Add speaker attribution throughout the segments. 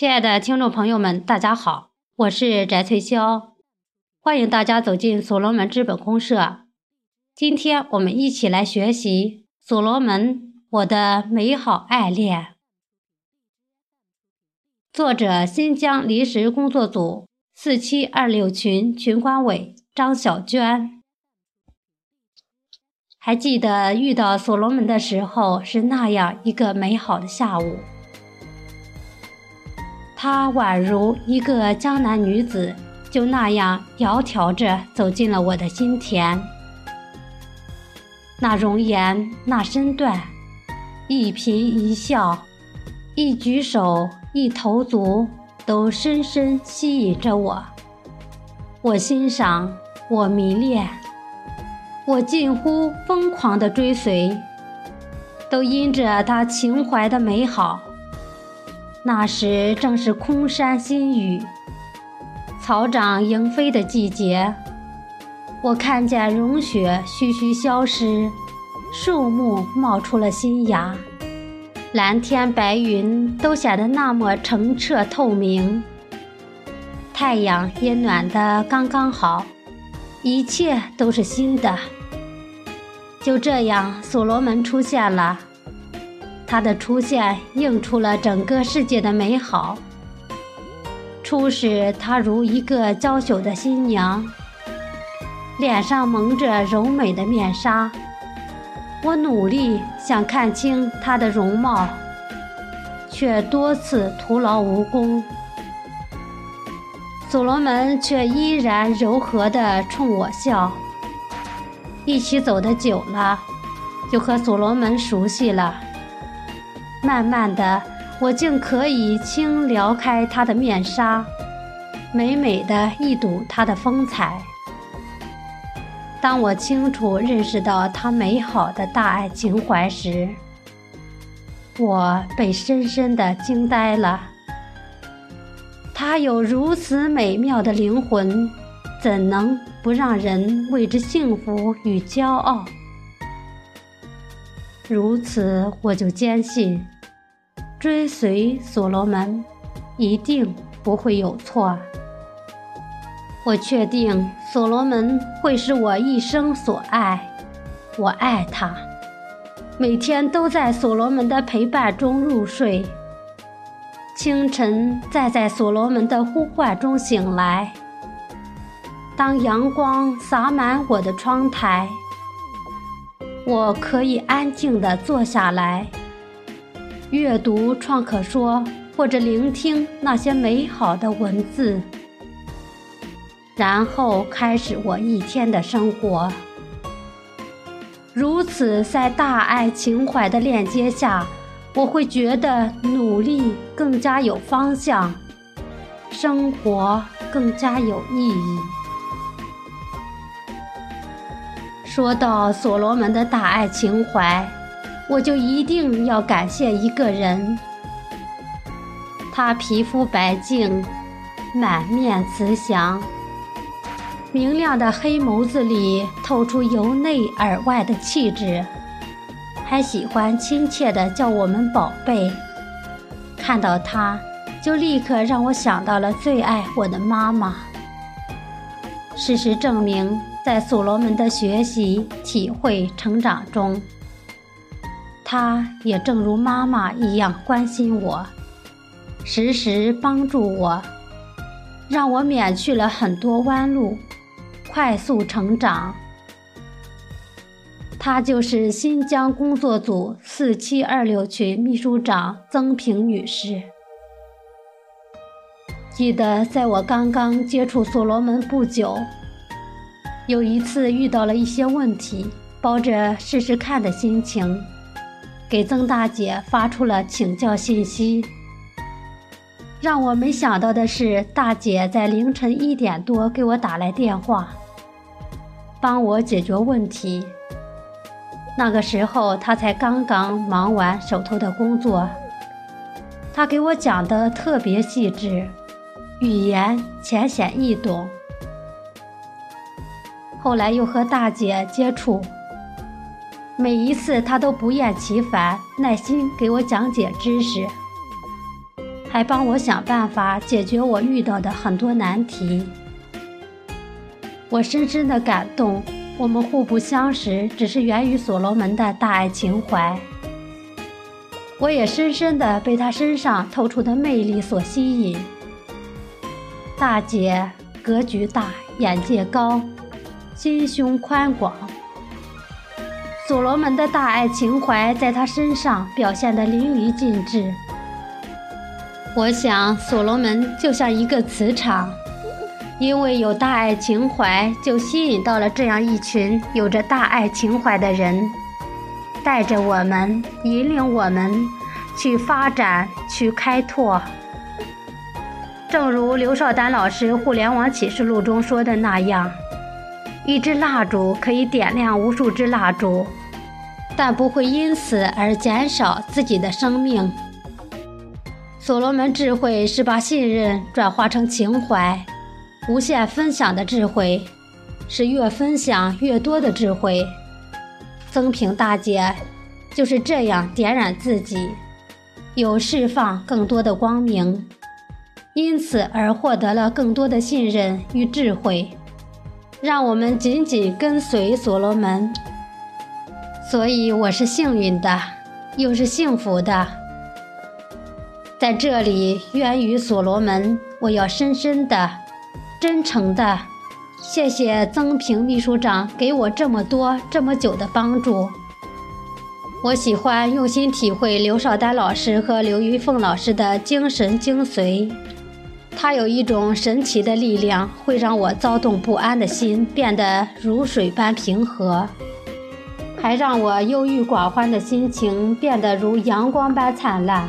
Speaker 1: 亲爱的听众朋友们，大家好，我是翟翠霄，欢迎大家走进所罗门资本公社。今天我们一起来学习《所罗门我的美好爱恋》，作者新疆临时工作组四七二六群群管委张小娟。还记得遇到所罗门的时候是那样一个美好的下午。她宛如一个江南女子，就那样窈窕着走进了我的心田。那容颜，那身段，一颦一笑，一举手，一投足，都深深吸引着我。我欣赏，我迷恋，我近乎疯狂的追随，都因着她情怀的美好。那时正是空山新雨、草长莺飞的季节，我看见融雪徐徐消失，树木冒出了新芽，蓝天白云都显得那么澄澈透明，太阳也暖得刚刚好，一切都是新的。就这样，所罗门出现了。她的出现映出了整个世界的美好。初时，她如一个娇羞的新娘，脸上蒙着柔美的面纱。我努力想看清她的容貌，却多次徒劳无功。所罗门却依然柔和地冲我笑。一起走的久了，就和所罗门熟悉了。慢慢的，我竟可以轻撩开她的面纱，美美的一睹她的风采。当我清楚认识到她美好的大爱情怀时，我被深深的惊呆了。她有如此美妙的灵魂，怎能不让人为之幸福与骄傲？如此，我就坚信，追随所罗门一定不会有错。我确定所罗门会是我一生所爱，我爱他，每天都在所罗门的陪伴中入睡，清晨再在所罗门的呼唤中醒来。当阳光洒满我的窗台。我可以安静地坐下来，阅读创可说，或者聆听那些美好的文字，然后开始我一天的生活。如此，在大爱情怀的链接下，我会觉得努力更加有方向，生活更加有意义。说到所罗门的大爱情怀，我就一定要感谢一个人。他皮肤白净，满面慈祥，明亮的黑眸子里透出由内而外的气质，还喜欢亲切地叫我们宝贝。看到他，就立刻让我想到了最爱我的妈妈。事实证明。在所罗门的学习、体会、成长中，他也正如妈妈一样关心我，时时帮助我，让我免去了很多弯路，快速成长。她就是新疆工作组四七二六群秘书长曾平女士。记得在我刚刚接触所罗门不久。有一次遇到了一些问题，抱着试试看的心情，给曾大姐发出了请教信息。让我没想到的是，大姐在凌晨一点多给我打来电话，帮我解决问题。那个时候她才刚刚忙完手头的工作，她给我讲的特别细致，语言浅显易懂。后来又和大姐接触，每一次她都不厌其烦、耐心给我讲解知识。还帮我想办法解决我遇到的很多难题。我深深的感动，我们互不相识，只是源于所罗门的大爱情怀。我也深深的被他身上透出的魅力所吸引。大姐格局大，眼界高，心胸宽广。所罗门的大爱情怀在他身上表现得淋漓尽致。我想，所罗门就像一个磁场。因为有大爱情怀，就吸引到了这样一群有着大爱情怀的人，带着我们，引领我们去发展、去开拓。正如刘少丹老师《互联网启示录》中说的那样，一支蜡烛可以点亮无数支蜡烛，但不会因此而减少自己的生命。所罗门智慧是把信任转化成情怀。无限分享的智慧，是越分享越多的智慧。曾平大姐就是这样点燃自己，有释放更多的光明，因此而获得了更多的信任与智慧，让我们紧紧跟随所罗门。所以我是幸运的，又是幸福的。在这里，源于所罗门，我要深深的。真诚的，谢谢曾平秘书长给我这么多这么久的帮助。我喜欢用心体会刘少丹老师和刘玉凤老师的精神精髓，他有一种神奇的力量，会让我躁动不安的心变得如水般平和，还让我忧郁寡欢的心情变得如阳光般灿烂。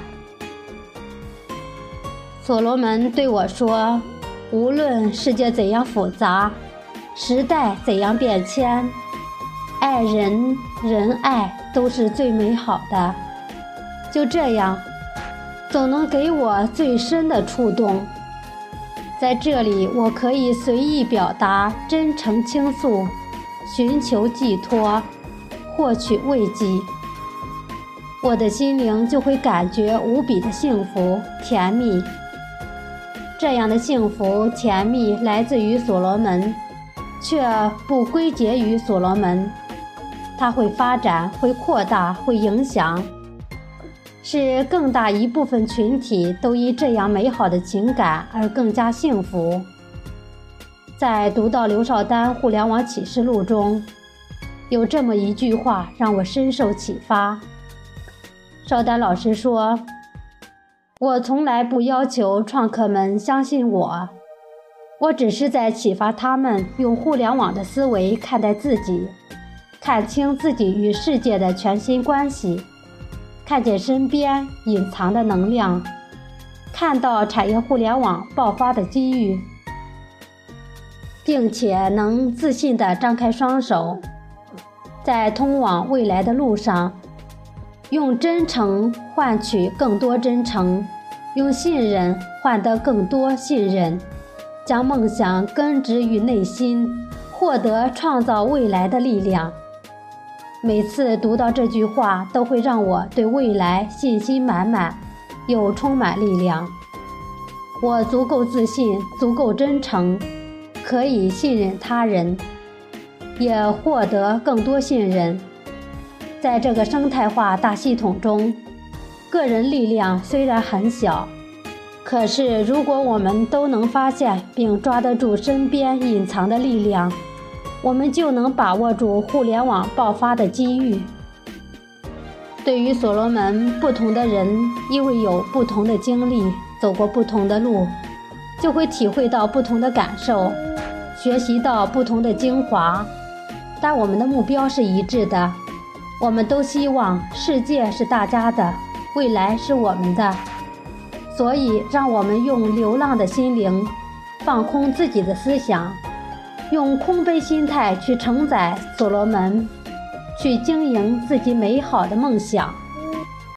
Speaker 1: 所罗门对我说。无论世界怎样复杂，时代怎样变迁，爱人仁爱都是最美好的。就这样，总能给我最深的触动。在这里，我可以随意表达，真诚倾诉，寻求寄托，获取慰藉。我的心灵就会感觉无比的幸福甜蜜。这样的幸福甜蜜来自于所罗门，却不归结于所罗门。它会发展，会扩大，会影响，是更大一部分群体都因这样美好的情感而更加幸福。在读到刘少丹《互联网启示录》中，有这么一句话让我深受启发。少丹老师说。我从来不要求创客们相信我，我只是在启发他们用互联网的思维看待自己，看清自己与世界的全新关系，看见身边隐藏的能量，看到产业互联网爆发的机遇，并且能自信地张开双手，在通往未来的路上。用真诚换取更多真诚，用信任换得更多信任，将梦想根植于内心，获得创造未来的力量。每次读到这句话，都会让我对未来信心满满，又充满力量。我足够自信，足够真诚，可以信任他人，也获得更多信任。在这个生态化大系统中，个人力量虽然很小，可是如果我们都能发现并抓得住身边隐藏的力量，我们就能把握住互联网爆发的机遇。对于所罗门，不同的人因为有不同的经历，走过不同的路，就会体会到不同的感受，学习到不同的精华，但我们的目标是一致的。我们都希望世界是大家的，未来是我们的，所以让我们用流浪的心灵，放空自己的思想，用空杯心态去承载所罗门，去经营自己美好的梦想。